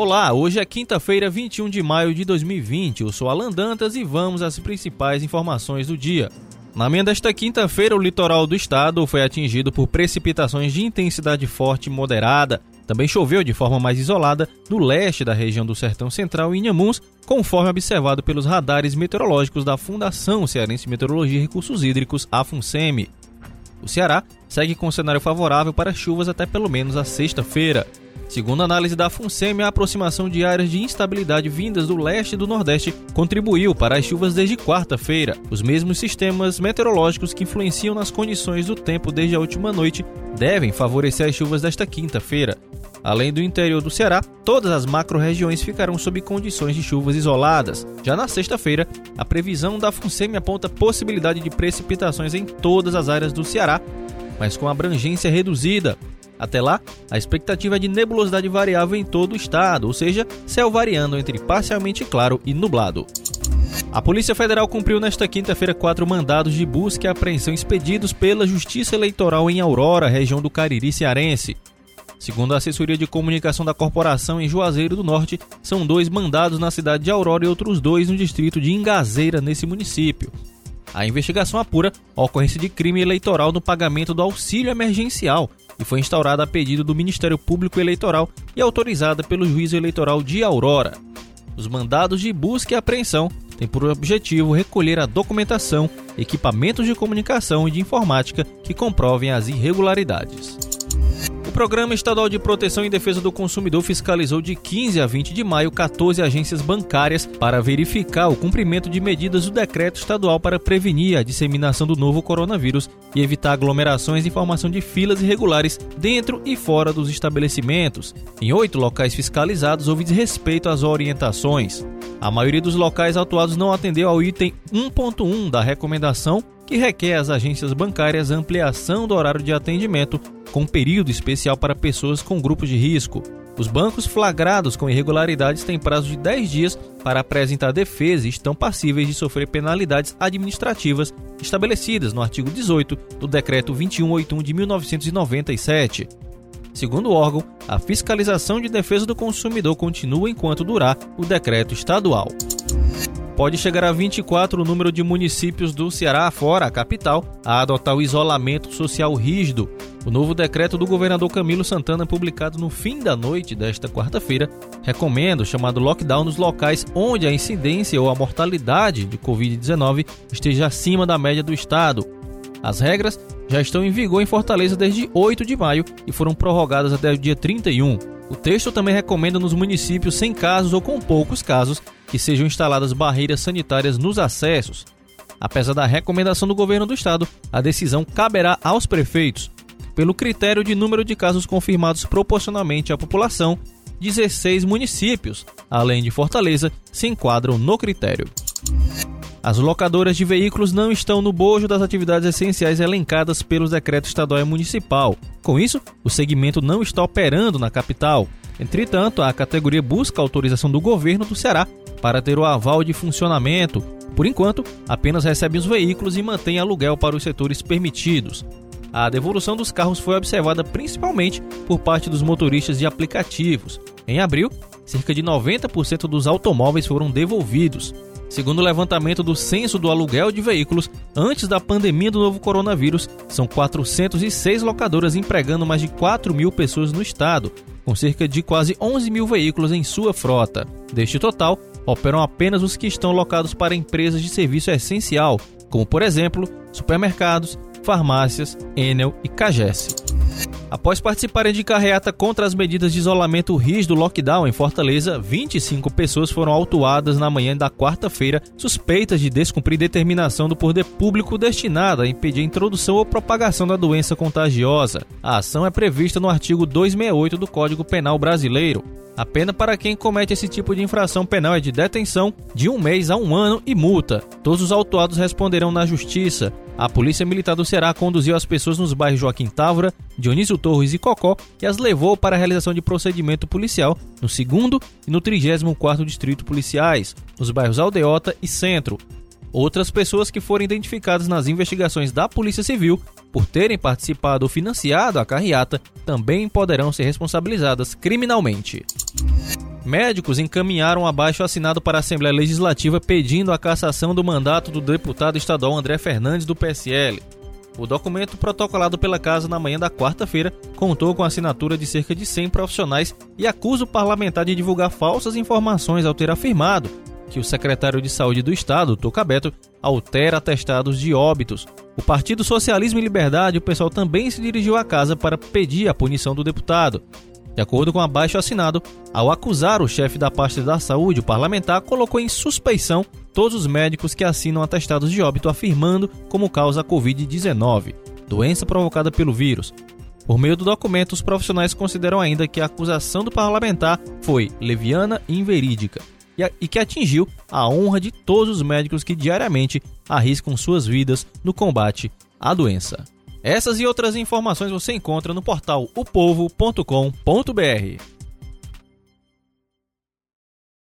Olá, hoje é quinta-feira, 21 de maio de 2020. Eu sou Alan Dantas e vamos às principais informações do dia. Na manhã desta quinta-feira, o litoral do estado foi atingido por precipitações de intensidade forte e moderada. Também choveu de forma mais isolada no leste da região do Sertão Central e Inhamuns, conforme observado pelos radares meteorológicos da Fundação Cearense Meteorologia e Recursos Hídricos, a FUNSEMI. O Ceará segue com cenário favorável para chuvas até pelo menos a sexta-feira. Segundo a análise da FUNSEMI, a aproximação de áreas de instabilidade vindas do leste e do nordeste contribuiu para as chuvas desde quarta-feira. Os mesmos sistemas meteorológicos que influenciam nas condições do tempo desde a última noite devem favorecer as chuvas desta quinta-feira. Além do interior do Ceará, todas as macro-regiões ficarão sob condições de chuvas isoladas. Já na sexta-feira, a previsão da FUNSEMI aponta possibilidade de precipitações em todas as áreas do Ceará, mas com abrangência reduzida, até lá, a expectativa é de nebulosidade variável em todo o estado, ou seja, céu variando entre parcialmente claro e nublado. A Polícia Federal cumpriu nesta quinta-feira quatro mandados de busca e apreensão expedidos pela Justiça Eleitoral em Aurora, região do Cariri cearense. Segundo a assessoria de comunicação da corporação em Juazeiro do Norte, são dois mandados na cidade de Aurora e outros dois no distrito de Ingazeira, nesse município. A investigação apura a ocorrência de crime eleitoral no pagamento do auxílio emergencial e foi instaurada a pedido do Ministério Público Eleitoral e autorizada pelo Juízo Eleitoral de Aurora. Os mandados de busca e apreensão têm por objetivo recolher a documentação, equipamentos de comunicação e de informática que comprovem as irregularidades. Programa Estadual de Proteção e Defesa do Consumidor fiscalizou de 15 a 20 de maio 14 agências bancárias para verificar o cumprimento de medidas do decreto estadual para prevenir a disseminação do novo coronavírus e evitar aglomerações e formação de filas irregulares dentro e fora dos estabelecimentos. Em oito locais fiscalizados houve desrespeito às orientações. A maioria dos locais autuados não atendeu ao item 1.1 da recomendação que requer às agências bancárias ampliação do horário de atendimento com período especial para pessoas com grupos de risco. Os bancos flagrados com irregularidades têm prazo de 10 dias para apresentar defesa e estão passíveis de sofrer penalidades administrativas estabelecidas no artigo 18 do Decreto 2181 de 1997. Segundo o órgão, a fiscalização de defesa do consumidor continua enquanto durar o decreto estadual pode chegar a 24 o número de municípios do Ceará, fora a capital, a adotar o isolamento social rígido. O novo decreto do governador Camilo Santana, publicado no fim da noite desta quarta-feira, recomenda o chamado lockdown nos locais onde a incidência ou a mortalidade de Covid-19 esteja acima da média do estado. As regras já estão em vigor em Fortaleza desde 8 de maio e foram prorrogadas até o dia 31. O texto também recomenda nos municípios sem casos ou com poucos casos que sejam instaladas barreiras sanitárias nos acessos. Apesar da recomendação do governo do estado, a decisão caberá aos prefeitos. Pelo critério de número de casos confirmados proporcionalmente à população, 16 municípios, além de Fortaleza, se enquadram no critério. As locadoras de veículos não estão no bojo das atividades essenciais elencadas pelos decretos estadual e municipal. Com isso, o segmento não está operando na capital. Entretanto, a categoria busca autorização do governo do Ceará para ter o aval de funcionamento. Por enquanto, apenas recebe os veículos e mantém aluguel para os setores permitidos. A devolução dos carros foi observada principalmente por parte dos motoristas de aplicativos. Em abril, cerca de 90% dos automóveis foram devolvidos. Segundo o levantamento do Censo do Aluguel de Veículos, antes da pandemia do novo coronavírus, são 406 locadoras empregando mais de 4 mil pessoas no estado, com cerca de quase 11 mil veículos em sua frota. Deste total, operam apenas os que estão locados para empresas de serviço essencial, como por exemplo supermercados, farmácias, Enel e Cagesse. Após participarem de carreata contra as medidas de isolamento rígido lockdown em Fortaleza, 25 pessoas foram autuadas na manhã da quarta-feira, suspeitas de descumprir determinação do poder público destinada a impedir a introdução ou propagação da doença contagiosa. A ação é prevista no artigo 268 do Código Penal Brasileiro. A pena para quem comete esse tipo de infração penal é de detenção de um mês a um ano e multa. Todos os autuados responderão na justiça. A Polícia Militar do Ceará conduziu as pessoas nos bairros Joaquim Távora, Dionísio Torres e Cocó e as levou para a realização de procedimento policial no 2 e no 34º Distrito Policiais, nos bairros Aldeota e Centro. Outras pessoas que foram identificadas nas investigações da Polícia Civil por terem participado ou financiado a carreata também poderão ser responsabilizadas criminalmente. Médicos encaminharam abaixo assinado para a Assembleia Legislativa pedindo a cassação do mandato do deputado estadual André Fernandes do PSL. O documento protocolado pela Casa na manhã da quarta-feira contou com a assinatura de cerca de 100 profissionais e acusa o parlamentar de divulgar falsas informações ao ter afirmado que o secretário de Saúde do Estado, Toca Beto, altera atestados de óbitos. O Partido Socialismo e Liberdade, o pessoal também se dirigiu à casa para pedir a punição do deputado. De acordo com abaixo assinado, ao acusar o chefe da pasta da saúde, o parlamentar colocou em suspeição todos os médicos que assinam atestados de óbito afirmando como causa a Covid-19, doença provocada pelo vírus. Por meio do documento, os profissionais consideram ainda que a acusação do parlamentar foi leviana e inverídica e que atingiu a honra de todos os médicos que diariamente arriscam suas vidas no combate à doença. Essas e outras informações você encontra no portal opovo.com.br.